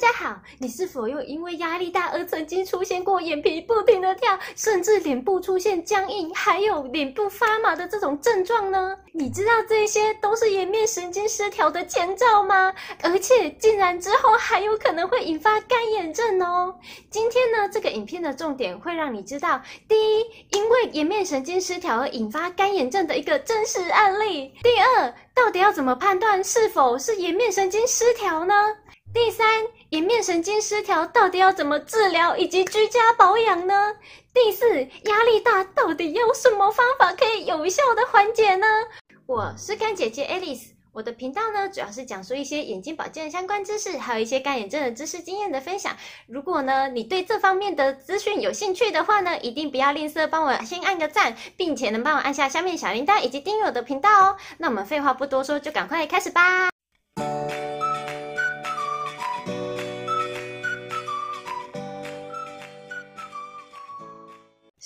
大家好，你是否又因为压力大而曾经出现过眼皮不停地跳，甚至脸部出现僵硬，还有脸部发麻的这种症状呢？你知道这些都是颜面神经失调的前兆吗？而且竟然之后还有可能会引发干眼症哦。今天呢，这个影片的重点会让你知道，第一，因为颜面神经失调而引发干眼症的一个真实案例；第二，到底要怎么判断是否是颜面神经失调呢？第三，颜面神经失调到底要怎么治疗以及居家保养呢？第四，压力大到底有什么方法可以有效的缓解呢？我是干姐姐 Alice，我的频道呢主要是讲述一些眼睛保健相关知识，还有一些干眼症的知识经验的分享。如果呢你对这方面的资讯有兴趣的话呢，一定不要吝啬帮我先按个赞，并且能帮我按下下面小铃铛以及订阅我的频道哦。那我们废话不多说，就赶快开始吧。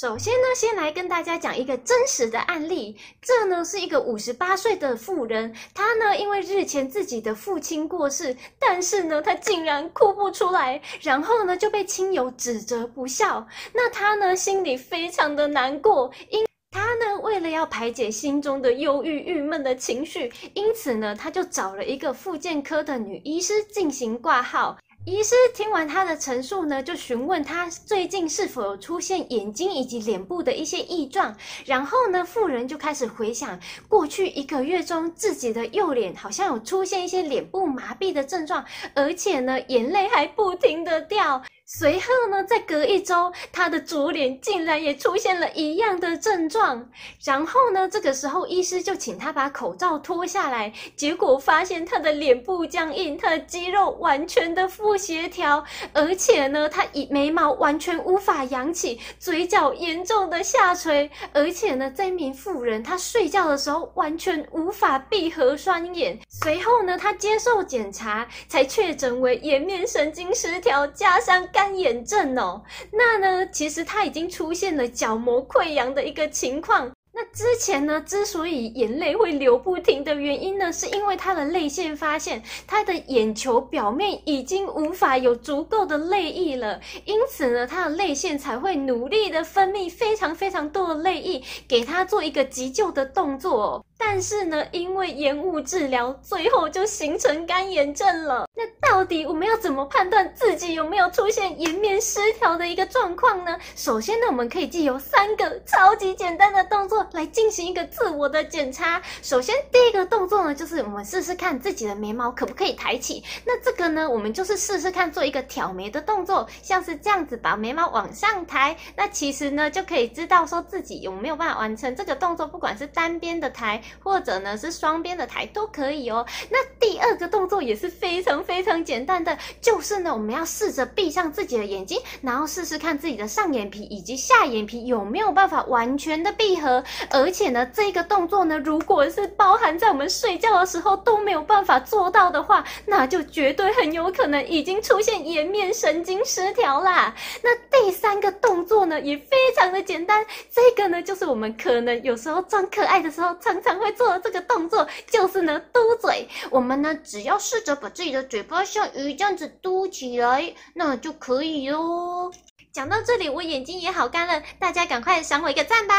首先呢，先来跟大家讲一个真实的案例。这呢是一个五十八岁的妇人，她呢因为日前自己的父亲过世，但是呢她竟然哭不出来，然后呢就被亲友指责不孝。那她呢心里非常的难过，因她呢为了要排解心中的忧郁、郁闷的情绪，因此呢她就找了一个复健科的女医师进行挂号。医师听完他的陈述呢，就询问他最近是否有出现眼睛以及脸部的一些异状。然后呢，妇人就开始回想过去一个月中自己的右脸好像有出现一些脸部麻痹的症状，而且呢，眼泪还不停的掉。随后呢，再隔一周，他的左脸竟然也出现了一样的症状。然后呢，这个时候医师就请他把口罩脱下来，结果发现他的脸部僵硬，他的肌肉完全的不协调，而且呢，他以眉毛完全无法扬起，嘴角严重的下垂，而且呢，这名妇人她睡觉的时候完全无法闭合双眼。随后呢，他接受检查，才确诊为颜面神经失调加上干眼症哦，那呢，其实他已经出现了角膜溃疡的一个情况。那之前呢，之所以眼泪会流不停的原因呢，是因为他的泪腺发现他的眼球表面已经无法有足够的泪液了，因此呢，他的泪腺才会努力的分泌非常非常多的泪液，给他做一个急救的动作。但是呢，因为延误治疗，最后就形成干眼症了。那到底我们要怎么判断自己有没有出现颜面失调的一个状况呢？首先呢，我们可以借由三个超级简单的动作来进行一个自我的检查。首先，第一个动作呢，就是我们试试看自己的眉毛可不可以抬起。那这个呢，我们就是试试看做一个挑眉的动作，像是这样子把眉毛往上抬。那其实呢，就可以知道说自己有没有办法完成这个动作，不管是单边的抬。或者呢是双边的抬都可以哦。那第二个动作也是非常非常简单的，就是呢我们要试着闭上自己的眼睛，然后试试看自己的上眼皮以及下眼皮有没有办法完全的闭合。而且呢这个动作呢如果是包含在我们睡觉的时候都没有办法做到的话，那就绝对很有可能已经出现颜面神经失调啦。那第三个动作呢也非常的简单，这个呢就是我们可能有时候装可爱的时候常常会。做的这个动作就是呢，嘟嘴。我们呢，只要试着把自己的嘴巴像鱼这样子嘟起来，那就可以哦。讲到这里，我眼睛也好干了，大家赶快赏我一个赞吧。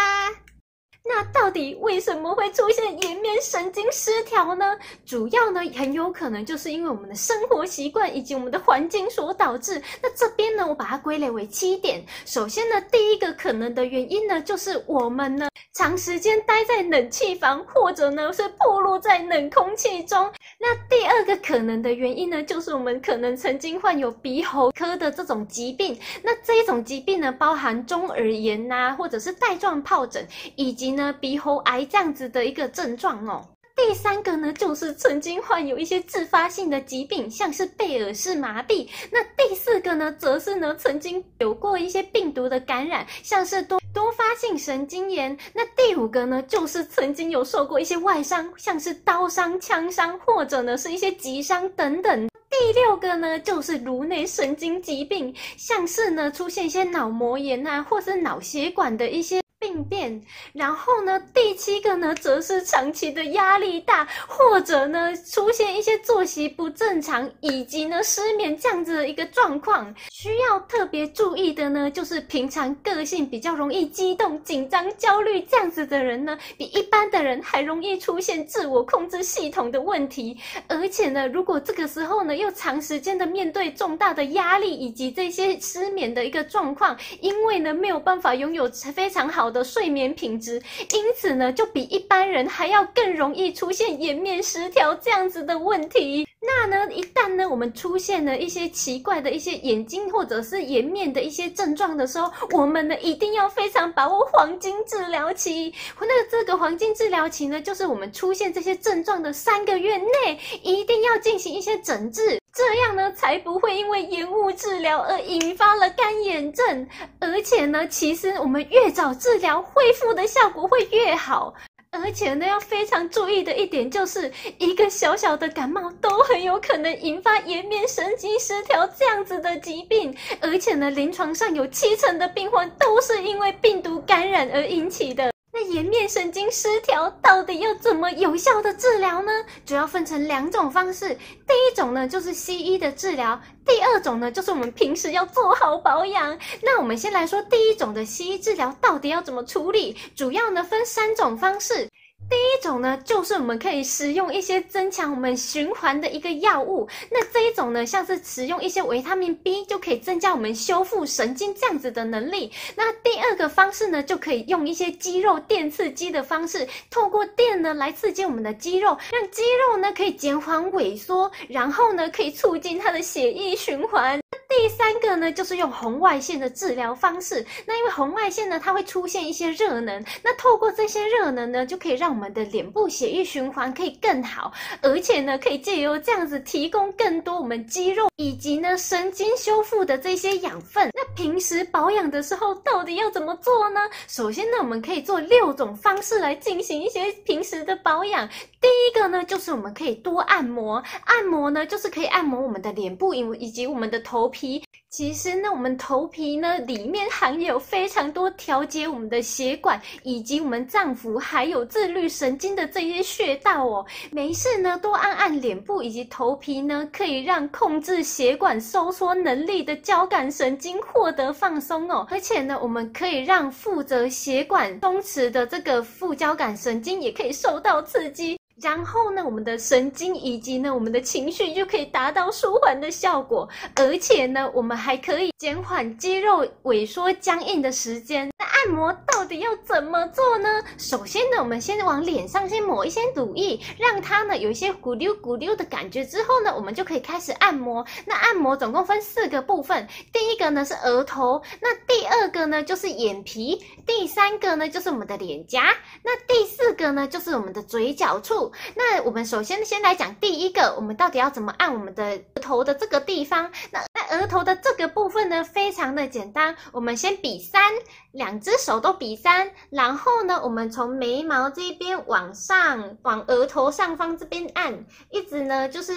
那到底为什么会出现颜面神经失调呢？主要呢，很有可能就是因为我们的生活习惯以及我们的环境所导致。那这边呢，我把它归类为七点。首先呢，第一个可能的原因呢，就是我们呢长时间待在冷气房，或者呢是暴露在冷空气中。那第二个可能的原因呢，就是我们可能曾经患有鼻喉科的这种疾病。那这一种疾病呢，包含中耳炎呐、或者是带状疱疹，以及呢鼻喉癌这样子的一个症状哦。第三个呢，就是曾经患有一些自发性的疾病，像是贝尔氏麻痹。那第四个呢，则是呢曾经有过一些病毒的感染，像是多多发性神经炎。那第五个呢，就是曾经有受过一些外伤，像是刀伤、枪伤，或者呢是一些急伤等等。第六个呢，就是颅内神经疾病，像是呢出现一些脑膜炎啊，或是脑血管的一些。病变，然后呢，第七个呢，则是长期的压力大，或者呢，出现一些作息不正常，以及呢，失眠这样子的一个状况。需要特别注意的呢，就是平常个性比较容易激动、紧张、焦虑这样子的人呢，比一般的人还容易出现自我控制系统的问题。而且呢，如果这个时候呢，又长时间的面对重大的压力以及这些失眠的一个状况，因为呢，没有办法拥有非常好的睡眠品质，因此呢，就比一般人还要更容易出现颜面失调这样子的问题。那呢，一旦呢，我们出现了一些奇怪的一些眼睛或者是颜面的一些症状的时候，我们呢，一定要非常把握黄金治疗期。那这个黄金治疗期呢，就是我们出现这些症状的三个月内，一定要进行一些诊治。这样呢，才不会因为延误治疗而引发了干眼症。而且呢，其实我们越早治疗，恢复的效果会越好。而且呢，要非常注意的一点就是，一个小小的感冒都很有可能引发颜面神经失调这样子的疾病。而且呢，临床上有七成的病患都是因为病毒感染而引起的。那颜面神经失调到底要怎么有效的治疗呢？主要分成两种方式。第一种呢，就是西医的治疗；第二种呢，就是我们平时要做好保养。那我们先来说第一种的西医治疗到底要怎么处理？主要呢，分三种方式。第一种呢，就是我们可以使用一些增强我们循环的一个药物。那这一种呢，像是使用一些维他命 B，就可以增加我们修复神经这样子的能力。那第二个方式呢，就可以用一些肌肉电刺激的方式，透过电呢来刺激我们的肌肉，让肌肉呢可以减缓萎缩，然后呢可以促进它的血液循环。那第三个呢，就是用红外线的治疗方式。那因为红外线呢，它会出现一些热能，那透过这些热能呢，就可以让我们我们的脸部血液循环可以更好，而且呢，可以借由这样子提供更多我们肌肉以及呢神经修复的这些养分。那平时保养的时候，到底要怎么做呢？首先呢，我们可以做六种方式来进行一些平时的保养。第一个呢，就是我们可以多按摩，按摩呢，就是可以按摩我们的脸部以以及我们的头皮。其实呢，我们头皮呢里面含有非常多调节我们的血管以及我们脏腑还有自律神经的这些穴道哦。没事呢，多按按脸部以及头皮呢，可以让控制血管收缩能力的交感神经获得放松哦。而且呢，我们可以让负责血管松弛的这个副交感神经也可以受到刺激。然后呢，我们的神经以及呢，我们的情绪就可以达到舒缓的效果，而且呢，我们还可以减缓肌肉萎缩僵硬的时间。按摩到底要怎么做呢？首先呢，我们先往脸上先抹一些乳液，让它呢有一些咕溜咕溜的感觉之后呢，我们就可以开始按摩。那按摩总共分四个部分，第一个呢是额头，那第二个呢就是眼皮，第三个呢就是我们的脸颊，那第四个呢就是我们的嘴角处。那我们首先先来讲第一个，我们到底要怎么按我们的额头的这个地方？那那额头的这个部分呢，非常的简单，我们先比三，两只手都比三，然后呢，我们从眉毛这边往上，往额头上方这边按，一直呢就是。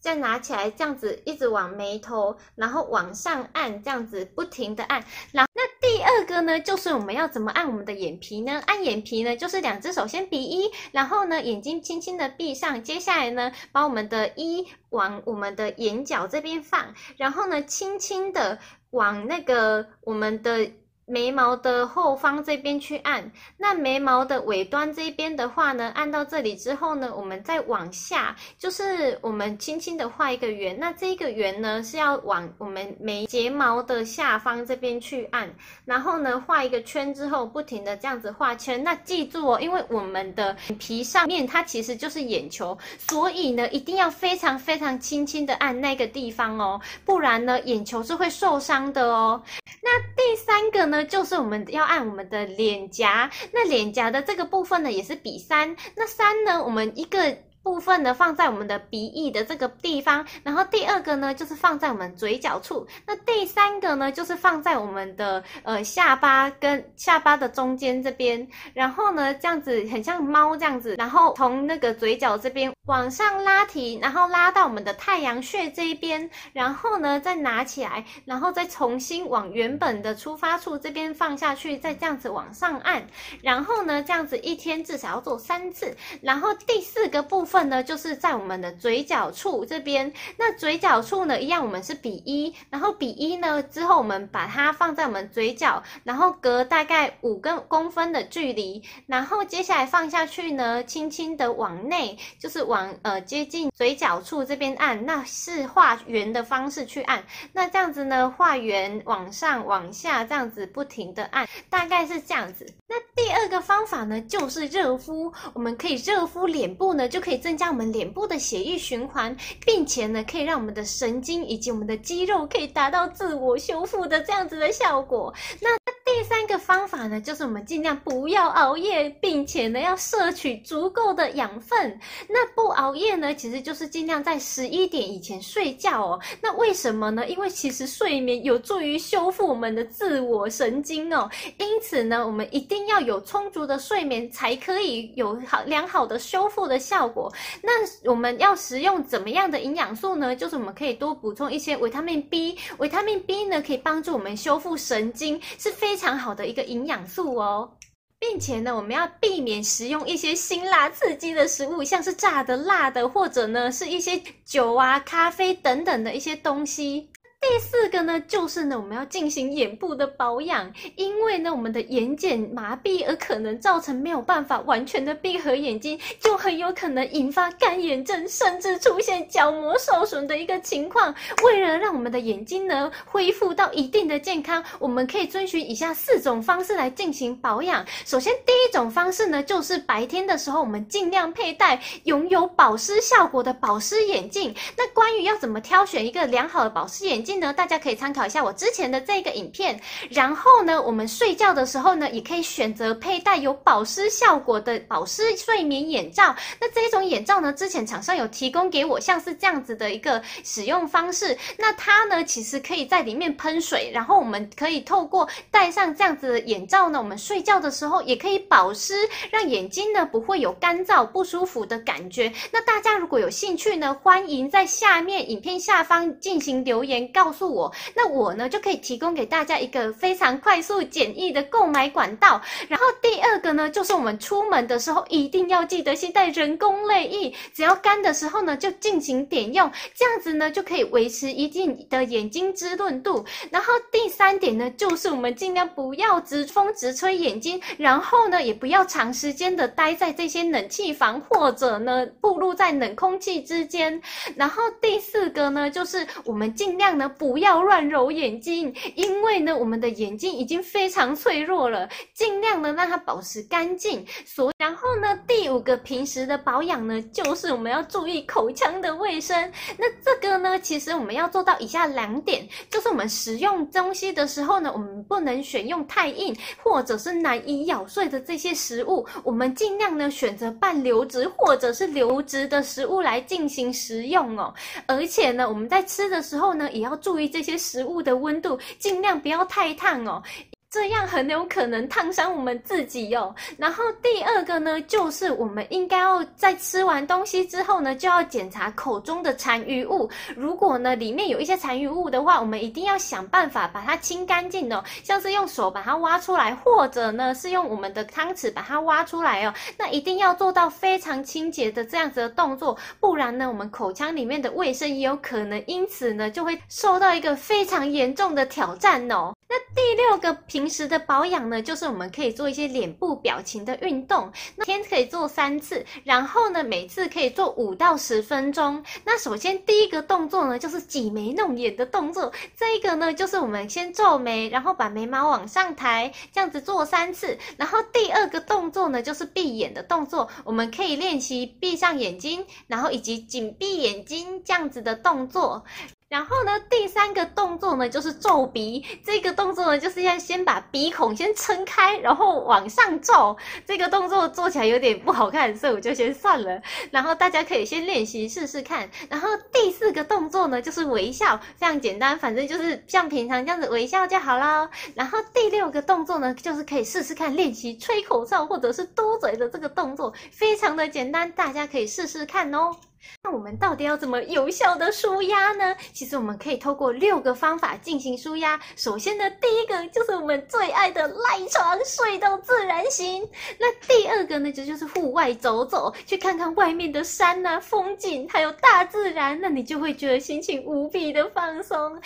再拿起来，这样子一直往眉头，然后往上按，这样子不停的按。然后那第二个呢，就是我们要怎么按我们的眼皮呢？按眼皮呢，就是两只手先比一，然后呢，眼睛轻轻的闭上。接下来呢，把我们的一往我们的眼角这边放，然后呢，轻轻的往那个我们的。眉毛的后方这边去按，那眉毛的尾端这边的话呢，按到这里之后呢，我们再往下，就是我们轻轻的画一个圆。那这个圆呢，是要往我们眉睫毛的下方这边去按，然后呢，画一个圈之后，不停的这样子画圈。那记住哦，因为我们的皮上面它其实就是眼球，所以呢，一定要非常非常轻轻的按那个地方哦，不然呢，眼球是会受伤的哦。那第三个呢，就是我们要按我们的脸颊。那脸颊的这个部分呢，也是比三。那三呢，我们一个部分呢放在我们的鼻翼的这个地方，然后第二个呢就是放在我们嘴角处，那第三个呢就是放在我们的呃下巴跟下巴的中间这边，然后呢这样子很像猫这样子，然后从那个嘴角这边往上拉提，然后拉到我们的太阳穴这一边，然后呢再拿起来，然后再重新往原本的出发处这边放下去，再这样子往上按，然后呢这样子一天至少要做三次，然后第四个部分呢就是在我们的嘴角处这边，那嘴角处呢一样，我们是比一，然后比一呢之后我们把它放在我们嘴角，然后隔大概五个公分的距离，然后接下来放下去呢，轻轻的往内，就是往呃接近嘴角处这边按，那是画圆的方式去按，那这样子呢画圆往上往下这样子不停的按，大概是这样子。那第二个方法呢就是热敷，我们可以热敷脸部呢，就可以增加我们脸部的血液循环，并且呢可以让我们的神经以及我们的肌肉可以达到自我修复的这样子的效果。那第三个方法呢，就是我们尽量不要熬夜，并且呢要摄取足够的养分。那不熬夜呢，其实就是尽量在十一点以前睡觉哦。那为什么呢？因为其实睡眠有助于修复我们的自我神经哦。因此呢，我们一定要有充足的睡眠，才可以有好良好的修复的效果。那我们要食用怎么样的营养素呢？就是我们可以多补充一些维他命 B。维他命 B 呢，可以帮助我们修复神经，是非常好的一个营养素哦，并且呢，我们要避免食用一些辛辣刺激的食物，像是炸的、辣的，或者呢是一些酒啊、咖啡等等的一些东西。第四个呢，就是呢，我们要进行眼部的保养，因为呢，我们的眼睑麻痹而可能造成没有办法完全的闭合眼睛，就很有可能引发干眼症，甚至出现角膜受损的一个情况。为了让我们的眼睛呢恢复到一定的健康，我们可以遵循以下四种方式来进行保养。首先，第一种方式呢，就是白天的时候，我们尽量佩戴拥有保湿效果的保湿眼镜。那关于要怎么挑选一个良好的保湿眼镜，呢，大家可以参考一下我之前的这个影片。然后呢，我们睡觉的时候呢，也可以选择佩戴有保湿效果的保湿睡眠眼罩。那这种眼罩呢，之前厂商有提供给我，像是这样子的一个使用方式。那它呢，其实可以在里面喷水，然后我们可以透过戴上这样子的眼罩呢，我们睡觉的时候也可以保湿，让眼睛呢不会有干燥不舒服的感觉。那大家如果有兴趣呢，欢迎在下面影片下方进行留言。告告诉我，那我呢就可以提供给大家一个非常快速简易的购买管道。然后第二个呢，就是我们出门的时候一定要记得携带人工泪液，只要干的时候呢就进行点用，这样子呢就可以维持一定的眼睛滋润度。然后第三点呢，就是我们尽量不要直风直吹眼睛，然后呢也不要长时间的待在这些冷气房或者呢暴露在冷空气之间。然后第四个呢，就是我们尽量呢。不要乱揉眼睛，因为呢，我们的眼睛已经非常脆弱了，尽量呢让它保持干净。所，然后呢，第五个平时的保养呢，就是我们要注意口腔的卫生。那这个呢，其实我们要做到以下两点，就是我们食用东西的时候呢，我们不能选用太硬或者是难以咬碎的这些食物，我们尽量呢选择半流质或者是流质的食物来进行食用哦。而且呢，我们在吃的时候呢，也要注意这些食物的温度，尽量不要太烫哦。这样很有可能烫伤我们自己哟。然后第二个呢，就是我们应该要在吃完东西之后呢，就要检查口中的残余物。如果呢里面有一些残余物的话，我们一定要想办法把它清干净哦。像是用手把它挖出来，或者呢是用我们的汤匙把它挖出来哦。那一定要做到非常清洁的这样子的动作，不然呢我们口腔里面的卫生也有可能因此呢就会受到一个非常严重的挑战哦。那第六个平时的保养呢，就是我们可以做一些脸部表情的运动，那天可以做三次，然后呢，每次可以做五到十分钟。那首先第一个动作呢，就是挤眉弄眼的动作，这一个呢，就是我们先皱眉，然后把眉毛往上抬，这样子做三次。然后第二个动作呢，就是闭眼的动作，我们可以练习闭上眼睛，然后以及紧闭眼睛这样子的动作。然后呢，第三个动作呢，就是皱鼻。这个动作呢，就是要先把鼻孔先撑开，然后往上皱。这个动作做起来有点不好看，所以我就先算了。然后大家可以先练习试试看。然后第四个动作呢，就是微笑，非常简单，反正就是像平常这样子微笑就好啦。然后第六个动作呢，就是可以试试看练习吹口哨或者是嘟嘴的这个动作，非常的简单，大家可以试试看哦。那我们到底要怎么有效的舒压呢？其实我们可以透过六个方法进行舒压。首先呢，第一个就是我们最爱的赖床睡到自然醒。那第二个呢，就就是户外走走，去看看外面的山、啊、风景，还有大自然，那你就会觉得心情无比的放松。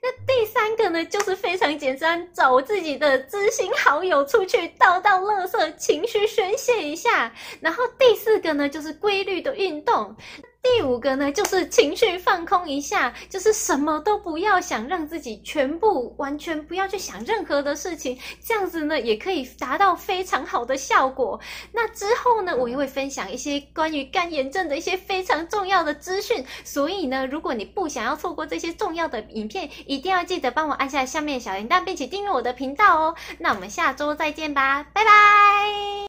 那第三个呢，就是非常简单，找自己的知心好友出去倒倒乐色，情绪宣泄一下。然后第四个呢，就是规律的运动。第五个呢，就是情绪放空一下，就是什么都不要想，让自己全部完全不要去想任何的事情，这样子呢，也可以达到非常好的效果。那之后呢，我也会分享一些关于干眼症的一些非常重要的资讯。所以呢，如果你不想要错过这些重要的影片，一定要记得帮我按下下面小铃铛，并且订阅我的频道哦。那我们下周再见吧，拜拜。